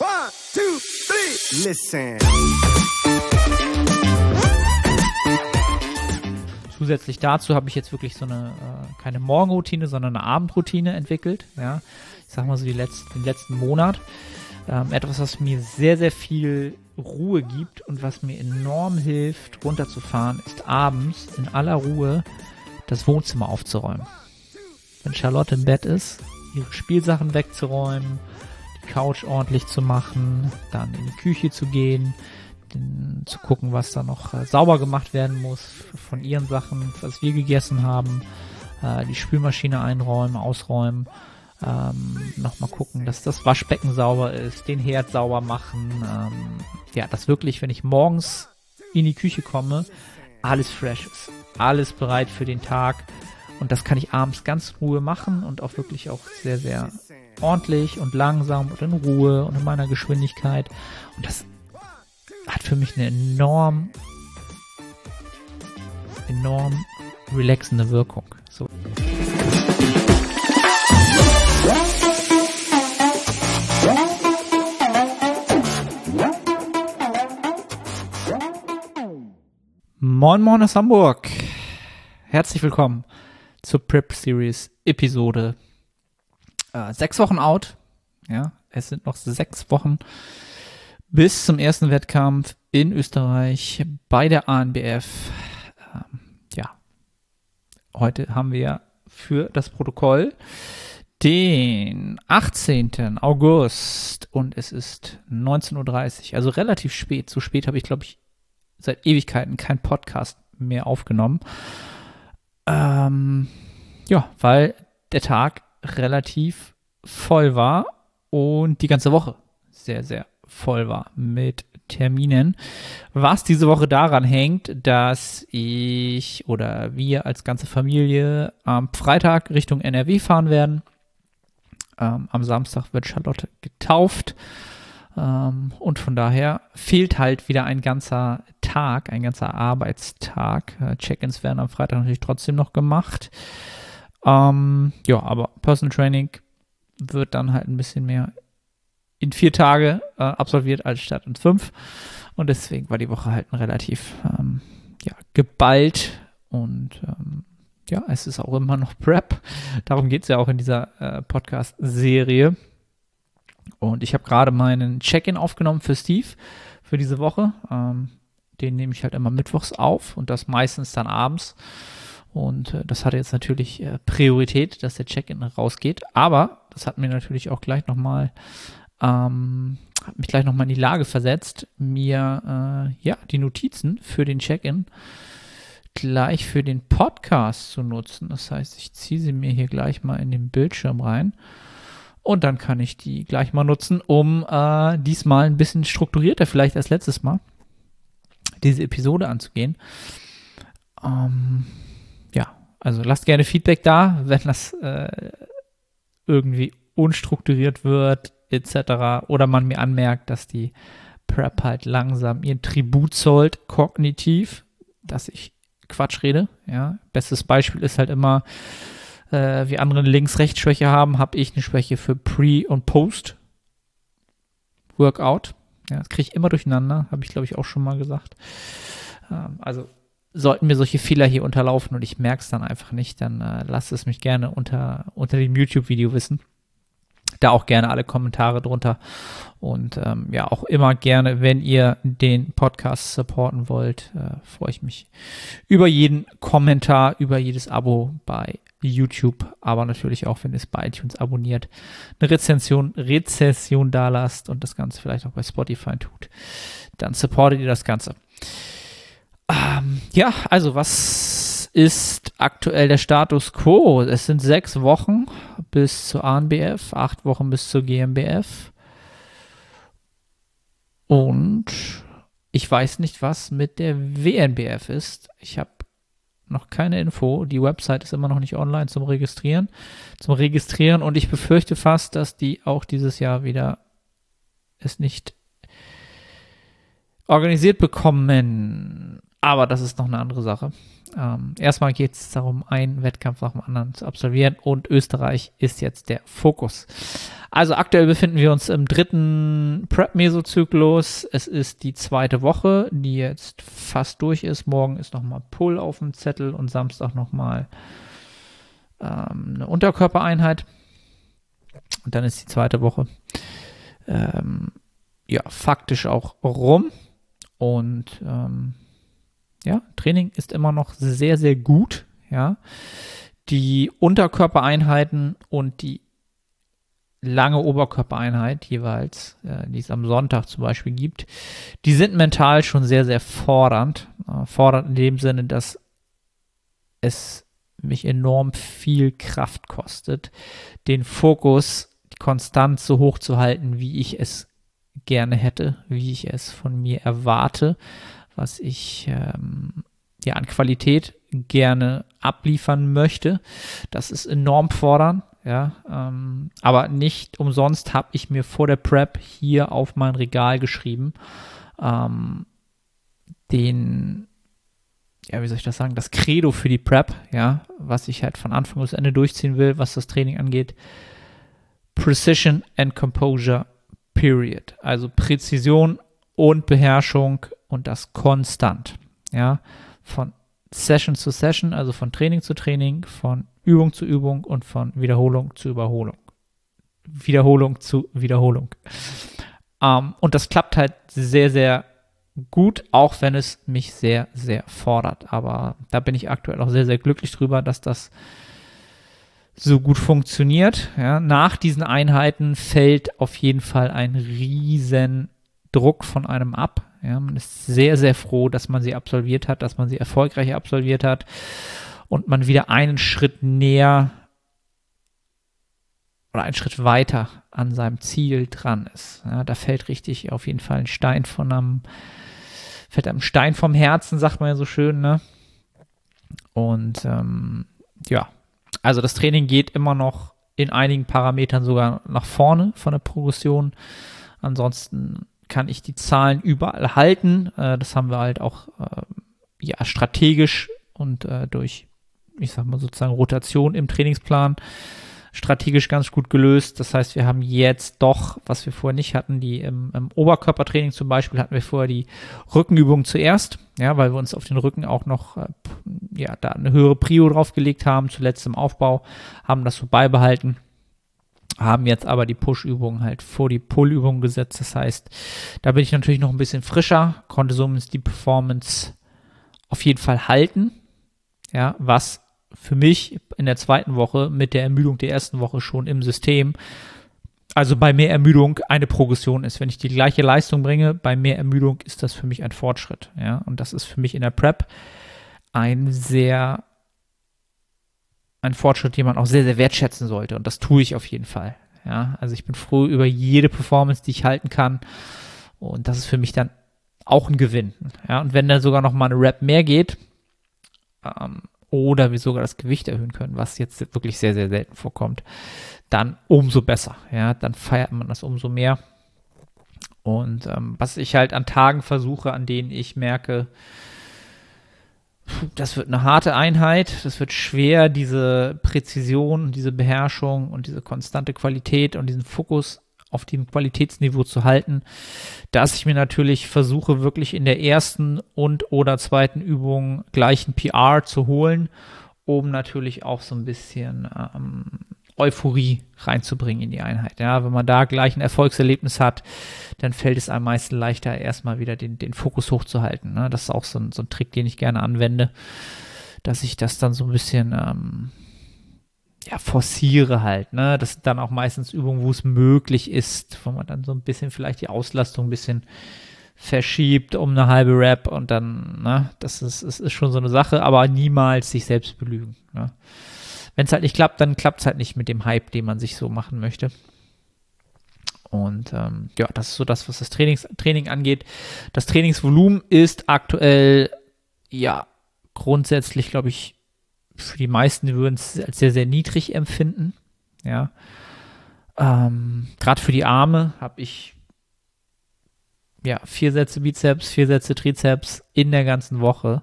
One, two, three. Listen. Zusätzlich dazu habe ich jetzt wirklich so eine, äh, keine Morgenroutine, sondern eine Abendroutine entwickelt. Ja, ich sag mal so die letzten, den letzten Monat. Ähm, etwas, was mir sehr, sehr viel Ruhe gibt und was mir enorm hilft, runterzufahren, ist abends in aller Ruhe das Wohnzimmer aufzuräumen. Wenn Charlotte im Bett ist, ihre Spielsachen wegzuräumen, Couch ordentlich zu machen, dann in die Küche zu gehen, den, zu gucken, was da noch äh, sauber gemacht werden muss von ihren Sachen, was wir gegessen haben, äh, die Spülmaschine einräumen, ausräumen, ähm, nochmal gucken, dass das Waschbecken sauber ist, den Herd sauber machen, ähm, ja, dass wirklich, wenn ich morgens in die Küche komme, alles fresh ist, alles bereit für den Tag und das kann ich abends ganz Ruhe machen und auch wirklich auch sehr, sehr ordentlich und langsam und in Ruhe und in meiner Geschwindigkeit und das hat für mich eine enorm, enorm relaxende Wirkung. So. Moin Moin aus Hamburg. Herzlich willkommen zur Prep Series Episode äh, sechs Wochen out. Ja, es sind noch sechs Wochen bis zum ersten Wettkampf in Österreich bei der ANBF. Ähm, ja, heute haben wir für das Protokoll den 18. August und es ist 19.30 Uhr, also relativ spät. So spät habe ich, glaube ich, seit Ewigkeiten kein Podcast mehr aufgenommen. Ähm, ja, weil der Tag relativ voll war und die ganze Woche sehr, sehr voll war mit Terminen. Was diese Woche daran hängt, dass ich oder wir als ganze Familie am Freitag Richtung NRW fahren werden. Ähm, am Samstag wird Charlotte getauft. Ähm, und von daher fehlt halt wieder ein ganzer Tag, ein ganzer Arbeitstag. Äh, Check-ins werden am Freitag natürlich trotzdem noch gemacht. Ähm, ja, aber Personal Training wird dann halt ein bisschen mehr in vier Tage äh, absolviert als statt in fünf. Und deswegen war die Woche halt relativ ähm, ja, geballt und ähm, ja, es ist auch immer noch Prep. Darum geht es ja auch in dieser äh, Podcast-Serie. Und ich habe gerade meinen Check-in aufgenommen für Steve für diese Woche. Ähm, den nehme ich halt immer mittwochs auf und das meistens dann abends. Und äh, das hatte jetzt natürlich äh, Priorität, dass der Check-in rausgeht. Aber das hat mir natürlich auch gleich nochmal, ähm, hat mich gleich nochmal in die Lage versetzt, mir äh, ja die Notizen für den Check-in gleich für den Podcast zu nutzen. Das heißt, ich ziehe sie mir hier gleich mal in den Bildschirm rein. Und dann kann ich die gleich mal nutzen, um äh, diesmal ein bisschen strukturierter, vielleicht als letztes Mal, diese Episode anzugehen. Ähm, also lasst gerne Feedback da, wenn das äh, irgendwie unstrukturiert wird, etc. Oder man mir anmerkt, dass die Prep halt langsam ihren Tribut zollt, kognitiv, dass ich Quatsch rede. Ja, bestes Beispiel ist halt immer, äh, wie andere Links-Rechts-Schwäche haben, habe ich eine Schwäche für Pre- und Post-Workout. Ja, das kriege ich immer durcheinander, habe ich glaube ich auch schon mal gesagt. Ähm, also sollten mir solche Fehler hier unterlaufen und ich merke es dann einfach nicht, dann äh, lasst es mich gerne unter, unter dem YouTube-Video wissen. Da auch gerne alle Kommentare drunter. Und ähm, ja, auch immer gerne, wenn ihr den Podcast supporten wollt, äh, freue ich mich über jeden Kommentar, über jedes Abo bei YouTube, aber natürlich auch, wenn ihr es bei iTunes abonniert, eine Rezension, Rezession da lasst und das Ganze vielleicht auch bei Spotify tut, dann supportet ihr das Ganze. Ähm, ja, also was ist aktuell der Status quo? Es sind sechs Wochen bis zur ANBF, acht Wochen bis zur GmbF. Und ich weiß nicht, was mit der WNBF ist. Ich habe noch keine Info. Die Website ist immer noch nicht online zum Registrieren, zum Registrieren und ich befürchte fast, dass die auch dieses Jahr wieder es nicht organisiert bekommen. Aber das ist noch eine andere Sache. Ähm, erstmal geht es darum, einen Wettkampf nach dem anderen zu absolvieren und Österreich ist jetzt der Fokus. Also aktuell befinden wir uns im dritten Prep-Mesozyklus. Es ist die zweite Woche, die jetzt fast durch ist. Morgen ist nochmal Pull auf dem Zettel und Samstag nochmal ähm, eine Unterkörpereinheit. Und dann ist die zweite Woche ähm, ja faktisch auch rum. Und ähm, ja, Training ist immer noch sehr, sehr gut. Ja, die Unterkörpereinheiten und die lange Oberkörpereinheit jeweils, äh, die es am Sonntag zum Beispiel gibt, die sind mental schon sehr, sehr fordernd. Äh, fordernd in dem Sinne, dass es mich enorm viel Kraft kostet, den Fokus konstant so hoch zu halten, wie ich es gerne hätte, wie ich es von mir erwarte, was ich ähm, ja an Qualität gerne abliefern möchte. Das ist enorm fordernd, ja, ähm, aber nicht umsonst habe ich mir vor der Prep hier auf mein Regal geschrieben, ähm, den ja, wie soll ich das sagen, das Credo für die Prep, ja, was ich halt von Anfang bis Ende durchziehen will, was das Training angeht. Precision and Composure, period. Also Präzision und Beherrschung und das konstant, ja, von Session zu Session, also von Training zu Training, von Übung zu Übung und von Wiederholung zu Überholung. Wiederholung zu Wiederholung. Ähm, und das klappt halt sehr, sehr gut, auch wenn es mich sehr, sehr fordert. Aber da bin ich aktuell auch sehr, sehr glücklich drüber, dass das so gut funktioniert. Ja, nach diesen Einheiten fällt auf jeden Fall ein riesen Druck von einem ab. Ja, man ist sehr, sehr froh, dass man sie absolviert hat, dass man sie erfolgreich absolviert hat und man wieder einen Schritt näher oder einen Schritt weiter an seinem Ziel dran ist. Ja, da fällt richtig auf jeden Fall ein Stein von einem fällt einem Stein vom Herzen, sagt man ja so schön, ne? Und ähm, ja, also das Training geht immer noch in einigen Parametern sogar nach vorne von der Progression. Ansonsten kann ich die Zahlen überall halten. Äh, das haben wir halt auch äh, ja strategisch und äh, durch, ich sag mal sozusagen Rotation im Trainingsplan strategisch ganz gut gelöst. Das heißt, wir haben jetzt doch, was wir vorher nicht hatten, die im, im Oberkörpertraining zum Beispiel hatten wir vorher die Rückenübung zuerst, ja, weil wir uns auf den Rücken auch noch, äh, ja, da eine höhere Prio draufgelegt haben, zuletzt im Aufbau, haben das so beibehalten haben jetzt aber die Push-Übung halt vor die Pull-Übung gesetzt. Das heißt, da bin ich natürlich noch ein bisschen frischer, konnte somit die Performance auf jeden Fall halten. Ja, was für mich in der zweiten Woche mit der Ermüdung der ersten Woche schon im System. Also bei mehr Ermüdung eine Progression ist. Wenn ich die gleiche Leistung bringe, bei mehr Ermüdung ist das für mich ein Fortschritt. Ja, und das ist für mich in der Prep ein sehr, ein Fortschritt, den man auch sehr, sehr wertschätzen sollte. Und das tue ich auf jeden Fall. Ja, also ich bin froh über jede Performance, die ich halten kann. Und das ist für mich dann auch ein Gewinn. Ja, und wenn dann sogar noch mal eine Rap mehr geht, ähm, oder wir sogar das Gewicht erhöhen können, was jetzt wirklich sehr, sehr selten vorkommt, dann umso besser. Ja, dann feiert man das umso mehr. Und ähm, was ich halt an Tagen versuche, an denen ich merke, das wird eine harte Einheit, das wird schwer, diese Präzision, diese Beherrschung und diese konstante Qualität und diesen Fokus auf dem Qualitätsniveau zu halten, dass ich mir natürlich versuche, wirklich in der ersten und oder zweiten Übung gleich ein PR zu holen, um natürlich auch so ein bisschen ähm, Euphorie reinzubringen in die Einheit. Ja, wenn man da gleich ein Erfolgserlebnis hat, dann fällt es einem meisten leichter, erstmal wieder den, den Fokus hochzuhalten. Ne? Das ist auch so ein, so ein Trick, den ich gerne anwende, dass ich das dann so ein bisschen ähm, ja, forciere halt, ne? Das sind dann auch meistens Übungen, wo es möglich ist, wo man dann so ein bisschen vielleicht die Auslastung ein bisschen verschiebt um eine halbe Rap und dann, ne, das ist, ist, ist schon so eine Sache, aber niemals sich selbst belügen. Ne? Wenn es halt nicht klappt, dann klappt es halt nicht mit dem Hype, den man sich so machen möchte. Und ähm, ja, das ist so das, was das Trainings, Training angeht. Das Trainingsvolumen ist aktuell, ja, grundsätzlich, glaube ich, für die meisten würden es als sehr, sehr niedrig empfinden. Ja. Ähm, Gerade für die Arme habe ich ja, vier Sätze Bizeps, vier Sätze Trizeps in der ganzen Woche.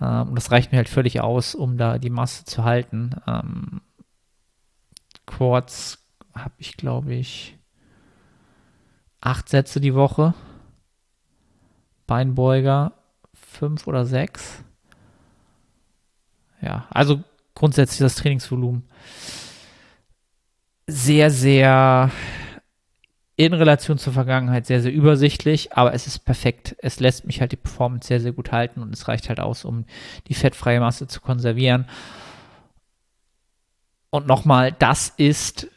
Ähm, und das reicht mir halt völlig aus, um da die Masse zu halten. Ähm, Quads habe ich, glaube ich, acht Sätze die Woche. Beinbeuger fünf oder sechs. Ja, also grundsätzlich das Trainingsvolumen sehr, sehr in Relation zur Vergangenheit sehr, sehr übersichtlich, aber es ist perfekt. Es lässt mich halt die Performance sehr, sehr gut halten und es reicht halt aus, um die fettfreie Masse zu konservieren. Und nochmal, das ist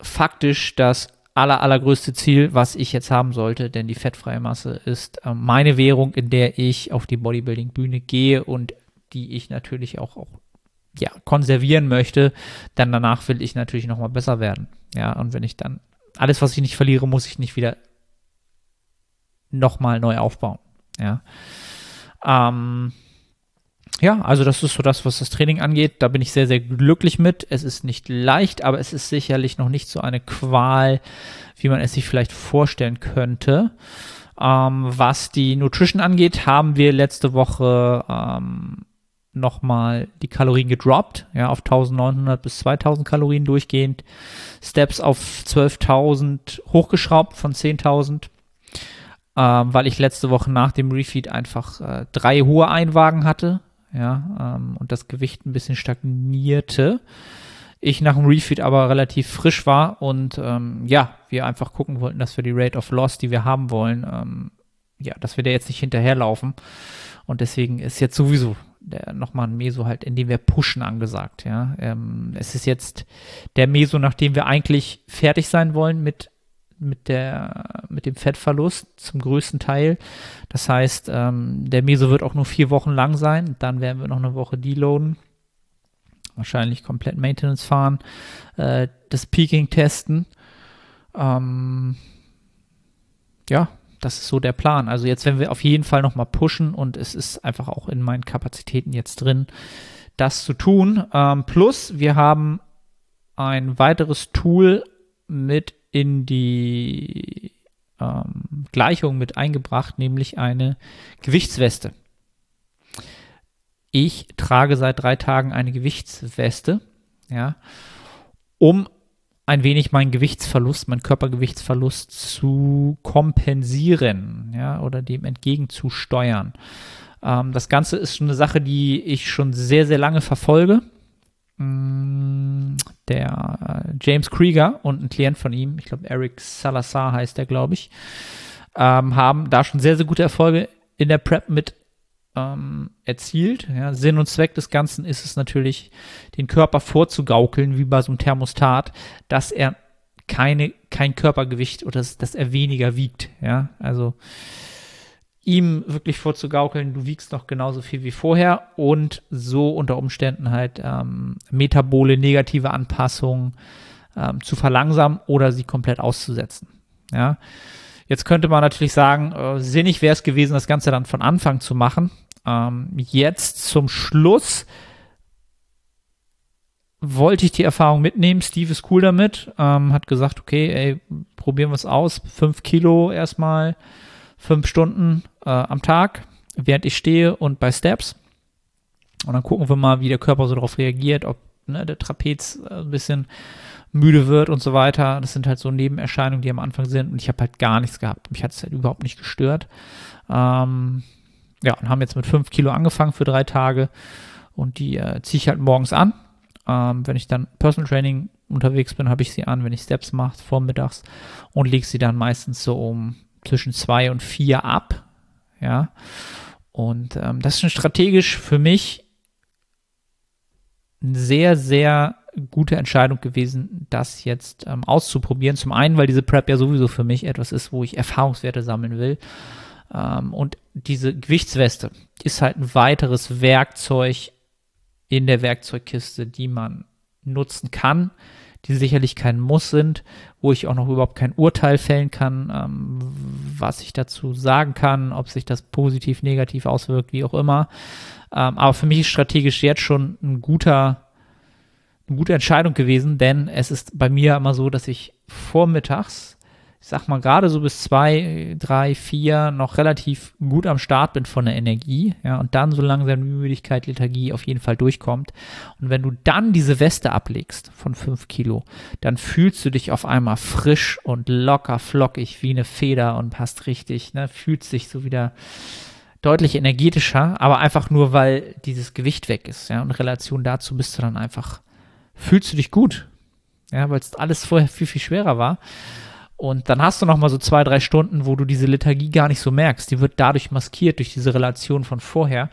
faktisch das aller, allergrößte Ziel, was ich jetzt haben sollte, denn die fettfreie Masse ist äh, meine Währung, in der ich auf die Bodybuilding-Bühne gehe und die ich natürlich auch, auch ja, konservieren möchte, dann danach will ich natürlich nochmal besser werden. Ja, und wenn ich dann alles, was ich nicht verliere, muss ich nicht wieder nochmal neu aufbauen. Ja. Ähm, ja, also das ist so das, was das Training angeht. Da bin ich sehr, sehr glücklich mit. Es ist nicht leicht, aber es ist sicherlich noch nicht so eine Qual, wie man es sich vielleicht vorstellen könnte. Ähm, was die Nutrition angeht, haben wir letzte Woche ähm, nochmal die Kalorien gedroppt, ja, auf 1900 bis 2000 Kalorien durchgehend, Steps auf 12.000 hochgeschraubt von 10.000, ähm, weil ich letzte Woche nach dem Refeed einfach äh, drei hohe Einwagen hatte, ja, ähm, und das Gewicht ein bisschen stagnierte. Ich nach dem Refeed aber relativ frisch war und ähm, ja, wir einfach gucken wollten, dass wir die Rate of Loss, die wir haben wollen, ähm, ja, dass wir da jetzt nicht hinterherlaufen. Und deswegen ist jetzt sowieso der, nochmal ein Meso halt, in dem wir pushen angesagt. Ja, ähm, es ist jetzt der Meso, nachdem wir eigentlich fertig sein wollen mit mit der mit dem Fettverlust zum größten Teil. Das heißt, ähm, der Meso wird auch nur vier Wochen lang sein. Dann werden wir noch eine Woche deloaden, wahrscheinlich komplett Maintenance fahren, äh, das Peaking testen. Ähm, ja, das ist so der Plan. Also jetzt werden wir auf jeden Fall nochmal pushen und es ist einfach auch in meinen Kapazitäten jetzt drin, das zu tun. Ähm, plus, wir haben ein weiteres Tool mit in die ähm, Gleichung mit eingebracht, nämlich eine Gewichtsweste. Ich trage seit drei Tagen eine Gewichtsweste, ja, um ein wenig meinen Gewichtsverlust, meinen Körpergewichtsverlust zu kompensieren, ja, oder dem entgegenzusteuern. Ähm, das Ganze ist schon eine Sache, die ich schon sehr, sehr lange verfolge. Mm, der äh, James Krieger und ein Klient von ihm, ich glaube Eric Salazar heißt der, glaube ich, ähm, haben da schon sehr, sehr gute Erfolge in der Prep mit ähm, erzielt. Ja, Sinn und Zweck des Ganzen ist es natürlich, den Körper vorzugaukeln, wie bei so einem Thermostat, dass er keine, kein Körpergewicht oder dass, dass er weniger wiegt. Ja, also ihm wirklich vorzugaukeln, du wiegst noch genauso viel wie vorher und so unter Umständen halt ähm, metabole negative Anpassungen ähm, zu verlangsamen oder sie komplett auszusetzen. Ja, Jetzt könnte man natürlich sagen, äh, sinnig wäre es gewesen, das Ganze dann von Anfang zu machen. Ähm, jetzt zum Schluss wollte ich die Erfahrung mitnehmen. Steve ist cool damit, ähm, hat gesagt, okay, ey, probieren wir es aus. Fünf Kilo erstmal, fünf Stunden äh, am Tag, während ich stehe und bei Steps. Und dann gucken wir mal, wie der Körper so darauf reagiert, ob ne, der Trapez äh, ein bisschen müde wird und so weiter. Das sind halt so Nebenerscheinungen, die am Anfang sind. Und ich habe halt gar nichts gehabt. Mich hat es halt überhaupt nicht gestört. Ähm, ja, und haben jetzt mit fünf Kilo angefangen für drei Tage. Und die äh, ziehe ich halt morgens an. Ähm, wenn ich dann Personal Training unterwegs bin, habe ich sie an. Wenn ich Steps mache, vormittags. Und lege sie dann meistens so um zwischen zwei und vier ab. Ja. Und ähm, das ist schon strategisch für mich ein sehr, sehr gute Entscheidung gewesen, das jetzt ähm, auszuprobieren. Zum einen, weil diese Prep ja sowieso für mich etwas ist, wo ich Erfahrungswerte sammeln will. Ähm, und diese Gewichtsweste ist halt ein weiteres Werkzeug in der Werkzeugkiste, die man nutzen kann, die sicherlich kein Muss sind, wo ich auch noch überhaupt kein Urteil fällen kann, ähm, was ich dazu sagen kann, ob sich das positiv, negativ auswirkt, wie auch immer. Ähm, aber für mich ist strategisch jetzt schon ein guter eine gute Entscheidung gewesen, denn es ist bei mir immer so, dass ich vormittags ich sag mal, gerade so bis zwei, drei, vier noch relativ gut am Start bin von der Energie, ja, und dann so langsam Müdigkeit, Lethargie auf jeden Fall durchkommt. Und wenn du dann diese Weste ablegst von fünf Kilo, dann fühlst du dich auf einmal frisch und locker, flockig wie eine Feder und hast richtig, ne, fühlst dich so wieder deutlich energetischer, aber einfach nur, weil dieses Gewicht weg ist, ja, und in Relation dazu bist du dann einfach, fühlst du dich gut, ja, weil es alles vorher viel, viel schwerer war. Und dann hast du noch mal so zwei, drei Stunden, wo du diese Lethargie gar nicht so merkst. Die wird dadurch maskiert durch diese Relation von vorher.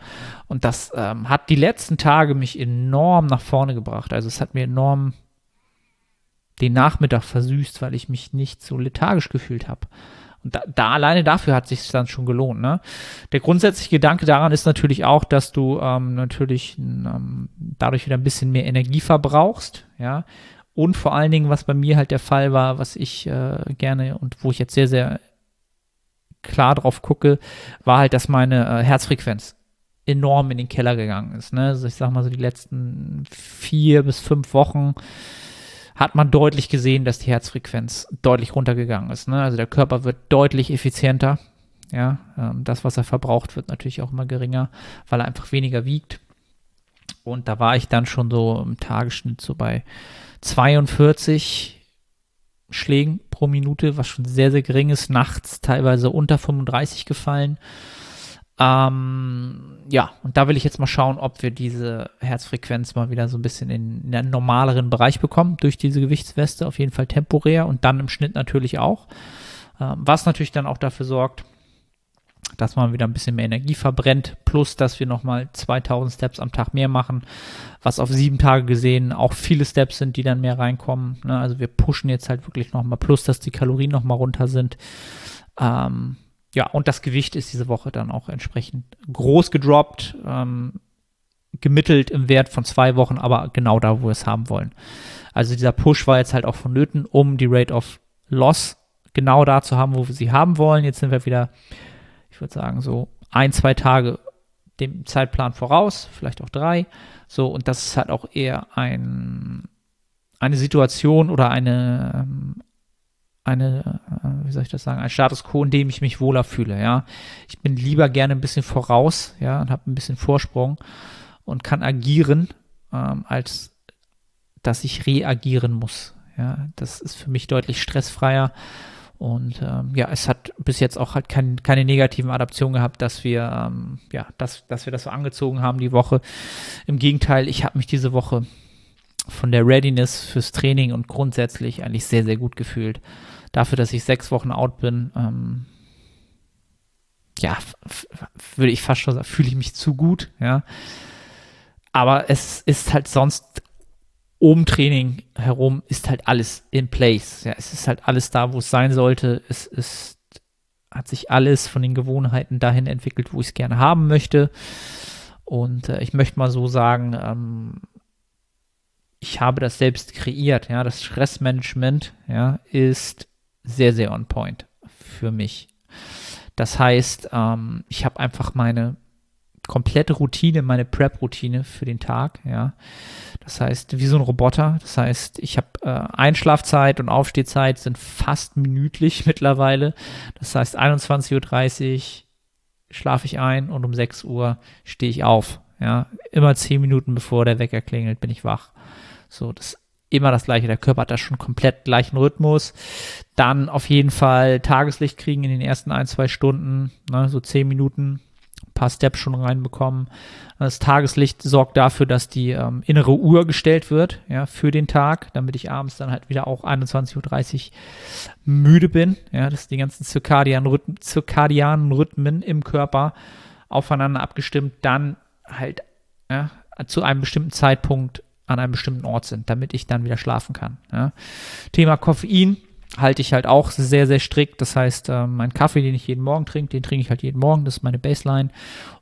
Und das ähm, hat die letzten Tage mich enorm nach vorne gebracht. Also es hat mir enorm den Nachmittag versüßt, weil ich mich nicht so lethargisch gefühlt habe. Und da, da, alleine dafür hat sich dann schon gelohnt. Ne? Der grundsätzliche Gedanke daran ist natürlich auch, dass du ähm, natürlich ähm, dadurch wieder ein bisschen mehr Energie verbrauchst, ja, und vor allen Dingen, was bei mir halt der Fall war, was ich äh, gerne und wo ich jetzt sehr, sehr klar drauf gucke, war halt, dass meine äh, Herzfrequenz enorm in den Keller gegangen ist. Ne? Also ich sag mal so die letzten vier bis fünf Wochen hat man deutlich gesehen, dass die Herzfrequenz deutlich runtergegangen ist. Ne? Also der Körper wird deutlich effizienter. Ja, ähm, das, was er verbraucht, wird natürlich auch immer geringer, weil er einfach weniger wiegt. Und da war ich dann schon so im Tagesschnitt so bei 42 Schlägen pro Minute, was schon sehr, sehr gering ist. Nachts teilweise unter 35 gefallen. Ähm, ja, und da will ich jetzt mal schauen, ob wir diese Herzfrequenz mal wieder so ein bisschen in, in einen normaleren Bereich bekommen durch diese Gewichtsweste. Auf jeden Fall temporär und dann im Schnitt natürlich auch. Ähm, was natürlich dann auch dafür sorgt, dass man wieder ein bisschen mehr Energie verbrennt, plus dass wir nochmal 2000 Steps am Tag mehr machen, was auf sieben Tage gesehen auch viele Steps sind, die dann mehr reinkommen. Ne? Also wir pushen jetzt halt wirklich nochmal, plus dass die Kalorien nochmal runter sind. Ähm, ja, und das Gewicht ist diese Woche dann auch entsprechend groß gedroppt, ähm, gemittelt im Wert von zwei Wochen, aber genau da, wo wir es haben wollen. Also dieser Push war jetzt halt auch vonnöten, um die Rate of Loss genau da zu haben, wo wir sie haben wollen. Jetzt sind wir wieder ich würde sagen, so ein, zwei Tage dem Zeitplan voraus, vielleicht auch drei. So, und das ist halt auch eher ein, eine Situation oder eine, ähm, eine, äh, wie soll ich das sagen, ein Status quo, in dem ich mich wohler fühle, ja. Ich bin lieber gerne ein bisschen voraus, ja, und habe ein bisschen Vorsprung und kann agieren, ähm, als dass ich reagieren muss. Ja, das ist für mich deutlich stressfreier und ähm, ja, es hat bis jetzt auch halt kein, keine negativen Adaptionen gehabt, dass wir, ähm, ja, dass, dass wir das so angezogen haben die Woche. Im Gegenteil, ich habe mich diese Woche von der Readiness fürs Training und grundsätzlich eigentlich sehr, sehr gut gefühlt. Dafür, dass ich sechs Wochen out bin, ähm, ja, würde ich fast schon sagen, fühle ich mich zu gut, ja. Aber es ist halt sonst um Training herum ist halt alles in place. Ja, es ist halt alles da, wo es sein sollte. Es ist, hat sich alles von den Gewohnheiten dahin entwickelt, wo ich es gerne haben möchte. Und äh, ich möchte mal so sagen, ähm, ich habe das selbst kreiert. Ja, das Stressmanagement ja, ist sehr, sehr on point für mich. Das heißt, ähm, ich habe einfach meine komplette Routine, meine Prep-Routine für den Tag, ja. Das heißt, wie so ein Roboter. Das heißt, ich habe äh, Einschlafzeit und Aufstehzeit sind fast minütlich mittlerweile. Das heißt, 21.30 Uhr schlafe ich ein und um 6 Uhr stehe ich auf. Ja, immer 10 Minuten bevor der Wecker klingelt, bin ich wach. So, das immer das gleiche. Der Körper hat da schon komplett gleichen Rhythmus. Dann auf jeden Fall Tageslicht kriegen in den ersten ein, zwei Stunden, ne, so 10 Minuten paar Steps schon reinbekommen. Das Tageslicht sorgt dafür, dass die ähm, innere Uhr gestellt wird, ja, für den Tag, damit ich abends dann halt wieder auch 21.30 Uhr müde bin, ja, dass die ganzen zirkadianen, Rhythmen, Rhythmen im Körper aufeinander abgestimmt dann halt ja, zu einem bestimmten Zeitpunkt an einem bestimmten Ort sind, damit ich dann wieder schlafen kann. Ja. Thema Koffein halte ich halt auch sehr, sehr strikt. Das heißt, äh, mein Kaffee, den ich jeden Morgen trinke, den trinke ich halt jeden Morgen. Das ist meine Baseline.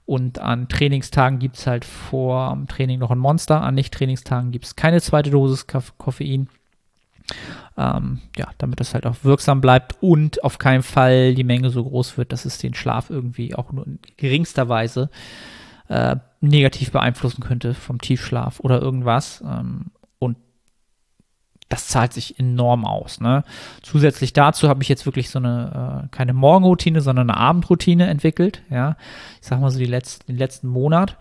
Und an Trainingstagen gibt es halt vor dem Training noch ein Monster. An Nicht-Trainingstagen gibt es keine zweite Dosis Koffein. Ähm, ja, damit das halt auch wirksam bleibt und auf keinen Fall die Menge so groß wird, dass es den Schlaf irgendwie auch nur in geringster Weise äh, negativ beeinflussen könnte vom Tiefschlaf oder irgendwas. Ähm, das zahlt sich enorm aus. Ne? Zusätzlich dazu habe ich jetzt wirklich so eine, äh, keine Morgenroutine, sondern eine Abendroutine entwickelt. Ja, ich sag mal so die letzten, den letzten Monat.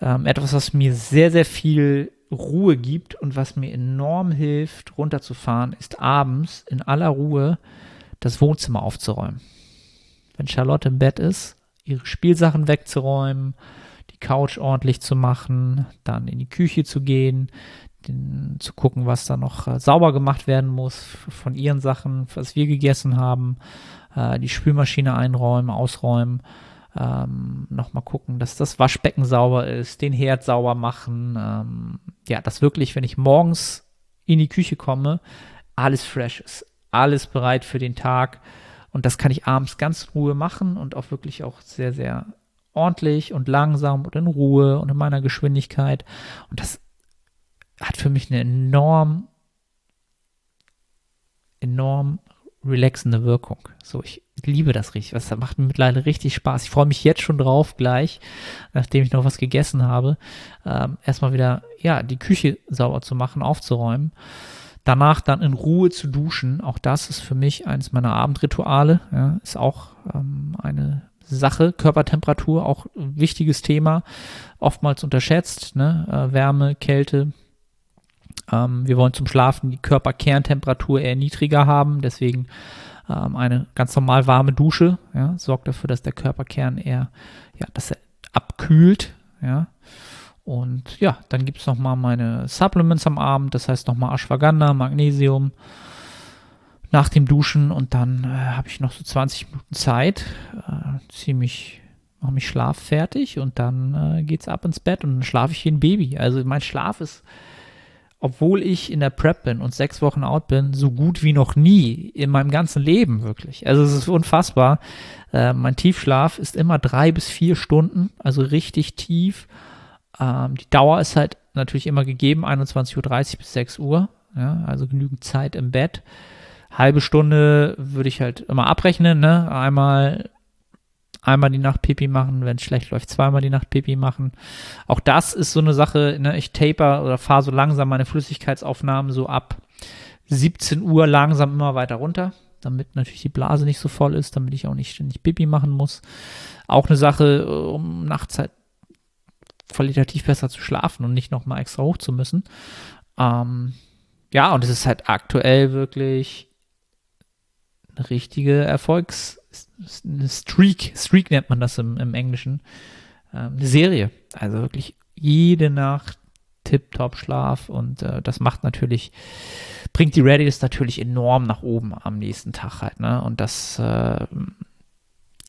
Ähm, etwas, was mir sehr, sehr viel Ruhe gibt und was mir enorm hilft, runterzufahren, ist abends in aller Ruhe das Wohnzimmer aufzuräumen. Wenn Charlotte im Bett ist, ihre Spielsachen wegzuräumen, die Couch ordentlich zu machen, dann in die Küche zu gehen, den, zu gucken, was da noch äh, sauber gemacht werden muss von ihren Sachen, was wir gegessen haben, äh, die Spülmaschine einräumen, ausräumen, ähm, nochmal gucken, dass das Waschbecken sauber ist, den Herd sauber machen. Ähm, ja, dass wirklich, wenn ich morgens in die Küche komme, alles fresh ist, alles bereit für den Tag. Und das kann ich abends ganz in Ruhe machen und auch wirklich auch sehr, sehr ordentlich und langsam und in Ruhe und in meiner Geschwindigkeit. Und das hat für mich eine enorm, enorm relaxende Wirkung. So, ich liebe das richtig. Das macht mir mittlerweile richtig Spaß. Ich freue mich jetzt schon drauf, gleich, nachdem ich noch was gegessen habe, ähm, erstmal wieder, ja, die Küche sauber zu machen, aufzuräumen. Danach dann in Ruhe zu duschen. Auch das ist für mich eines meiner Abendrituale. Ja, ist auch ähm, eine Sache. Körpertemperatur, auch ein wichtiges Thema. Oftmals unterschätzt. Ne? Äh, Wärme, Kälte, ähm, wir wollen zum Schlafen die Körperkerntemperatur eher niedriger haben, deswegen ähm, eine ganz normal warme Dusche ja, sorgt dafür, dass der Körperkern eher, ja, dass er abkühlt, ja. Und ja, dann gibt es nochmal meine Supplements am Abend, das heißt nochmal Ashwagandha, Magnesium nach dem Duschen und dann äh, habe ich noch so 20 Minuten Zeit, äh, ziemlich mache mich schlaffertig und dann äh, geht's ab ins Bett und dann schlafe ich wie ein Baby. Also mein Schlaf ist obwohl ich in der Prep bin und sechs Wochen out bin, so gut wie noch nie in meinem ganzen Leben wirklich. Also es ist unfassbar. Äh, mein Tiefschlaf ist immer drei bis vier Stunden, also richtig tief. Ähm, die Dauer ist halt natürlich immer gegeben, 21.30 Uhr bis 6 Uhr. Ja, also genügend Zeit im Bett. Halbe Stunde würde ich halt immer abrechnen, ne? Einmal einmal die Nacht Pipi machen, wenn es schlecht läuft, zweimal die Nacht Pipi machen. Auch das ist so eine Sache, ne? ich taper oder fahre so langsam meine Flüssigkeitsaufnahmen so ab 17 Uhr langsam immer weiter runter, damit natürlich die Blase nicht so voll ist, damit ich auch nicht ständig Pipi machen muss. Auch eine Sache, um nachts halt qualitativ besser zu schlafen und nicht nochmal extra hoch zu müssen. Ähm, ja, und es ist halt aktuell wirklich eine richtige Erfolgs- eine Streak, nennt man das im, im Englischen, ähm, eine Serie. Also wirklich jede Nacht tipptopp Schlaf und äh, das macht natürlich, bringt die Readiness natürlich enorm nach oben am nächsten Tag halt, ne? Und das äh,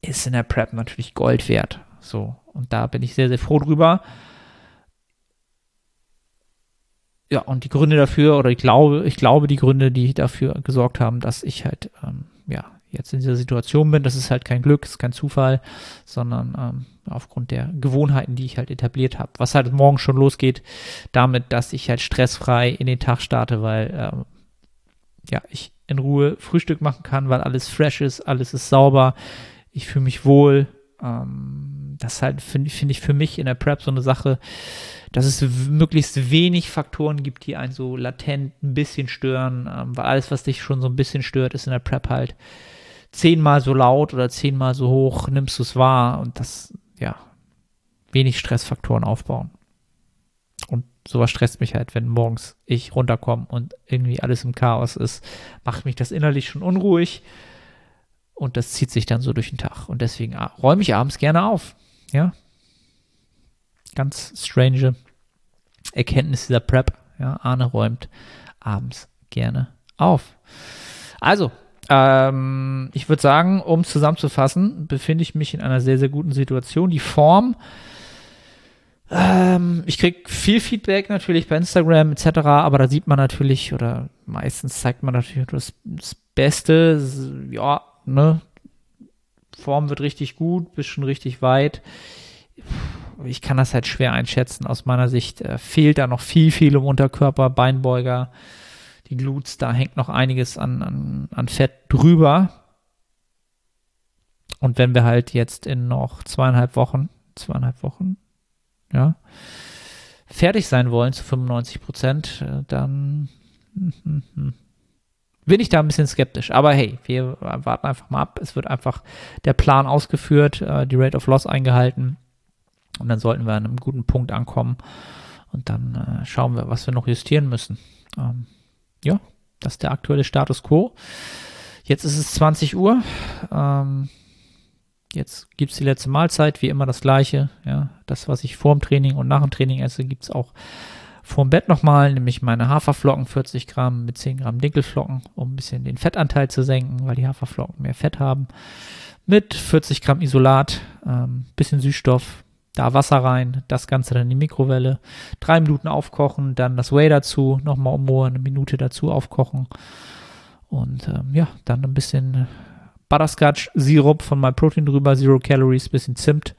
ist in der Prep natürlich Gold wert. So, und da bin ich sehr, sehr froh drüber. Ja, und die Gründe dafür, oder ich glaube, ich glaube, die Gründe, die dafür gesorgt haben, dass ich halt, ähm, ja, jetzt in dieser Situation bin. Das ist halt kein Glück, ist kein Zufall, sondern ähm, aufgrund der Gewohnheiten, die ich halt etabliert habe. Was halt morgen schon losgeht, damit, dass ich halt stressfrei in den Tag starte, weil ähm, ja, ich in Ruhe Frühstück machen kann, weil alles fresh ist, alles ist sauber, ich fühle mich wohl. Ähm, das halt finde find ich für mich in der Prep so eine Sache, dass es möglichst wenig Faktoren gibt, die einen so latent ein bisschen stören, ähm, weil alles, was dich schon so ein bisschen stört, ist in der Prep halt zehnmal so laut oder zehnmal so hoch nimmst du es wahr und das, ja, wenig Stressfaktoren aufbauen. Und sowas stresst mich halt, wenn morgens ich runterkomme und irgendwie alles im Chaos ist, macht mich das innerlich schon unruhig und das zieht sich dann so durch den Tag. Und deswegen ah, räume ich abends gerne auf. Ja. Ganz strange Erkenntnis dieser Prep. Ja, Arne räumt abends gerne auf. Also, ähm, ich würde sagen, um zusammenzufassen, befinde ich mich in einer sehr, sehr guten Situation. Die Form, ähm, ich kriege viel Feedback natürlich bei Instagram etc., aber da sieht man natürlich, oder meistens zeigt man natürlich das, das Beste. Ja, ne? Form wird richtig gut, bist schon richtig weit. Ich kann das halt schwer einschätzen. Aus meiner Sicht äh, fehlt da noch viel, viel im Unterkörper, Beinbeuger die Glutes, da hängt noch einiges an, an, an Fett drüber. Und wenn wir halt jetzt in noch zweieinhalb Wochen, zweieinhalb Wochen, ja, fertig sein wollen zu 95 Prozent, äh, dann bin ich da ein bisschen skeptisch. Aber hey, wir warten einfach mal ab. Es wird einfach der Plan ausgeführt, äh, die Rate of Loss eingehalten. Und dann sollten wir an einem guten Punkt ankommen. Und dann äh, schauen wir, was wir noch justieren müssen. Ähm, ja, das ist der aktuelle Status quo. Jetzt ist es 20 Uhr. Ähm, jetzt gibt es die letzte Mahlzeit, wie immer das gleiche. Ja, das, was ich vor dem Training und nach dem Training esse, gibt es auch vorm Bett nochmal, nämlich meine Haferflocken 40 Gramm mit 10 Gramm Dinkelflocken, um ein bisschen den Fettanteil zu senken, weil die Haferflocken mehr Fett haben. Mit 40 Gramm Isolat, ähm, bisschen Süßstoff, da Wasser rein, das Ganze dann in die Mikrowelle, drei Minuten aufkochen, dann das Whey dazu, nochmal umrühren, eine Minute dazu aufkochen und ähm, ja, dann ein bisschen Butterscotch-Sirup von MyProtein drüber, Zero Calories, bisschen Zimt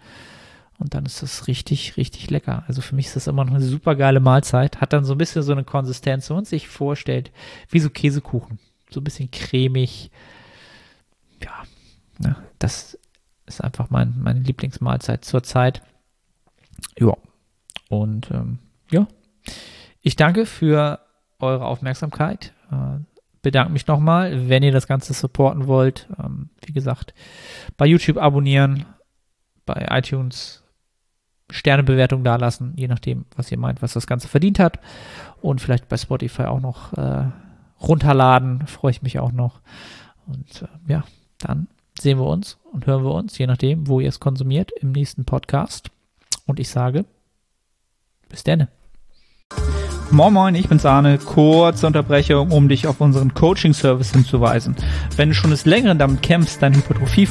und dann ist das richtig, richtig lecker. Also für mich ist das immer noch eine super geile Mahlzeit. Hat dann so ein bisschen so eine Konsistenz, wenn man sich vorstellt, wie so Käsekuchen. So ein bisschen cremig. Ja, ne, das ist einfach mein, meine Lieblingsmahlzeit zurzeit. Ja. Und ähm, ja, ich danke für eure Aufmerksamkeit. Äh, bedanke mich nochmal, wenn ihr das Ganze supporten wollt. Ähm, wie gesagt, bei YouTube abonnieren, bei iTunes Sternebewertung dalassen, je nachdem, was ihr meint, was das Ganze verdient hat. Und vielleicht bei Spotify auch noch äh, runterladen, freue ich mich auch noch. Und äh, ja, dann sehen wir uns und hören wir uns, je nachdem, wo ihr es konsumiert, im nächsten Podcast. Und ich sage, bis denne. Moin Moin, ich bin's Arne. Kurze Unterbrechung, um dich auf unseren Coaching-Service hinzuweisen. Wenn du schon des Längeren damit kämpfst, dein Hypertrophie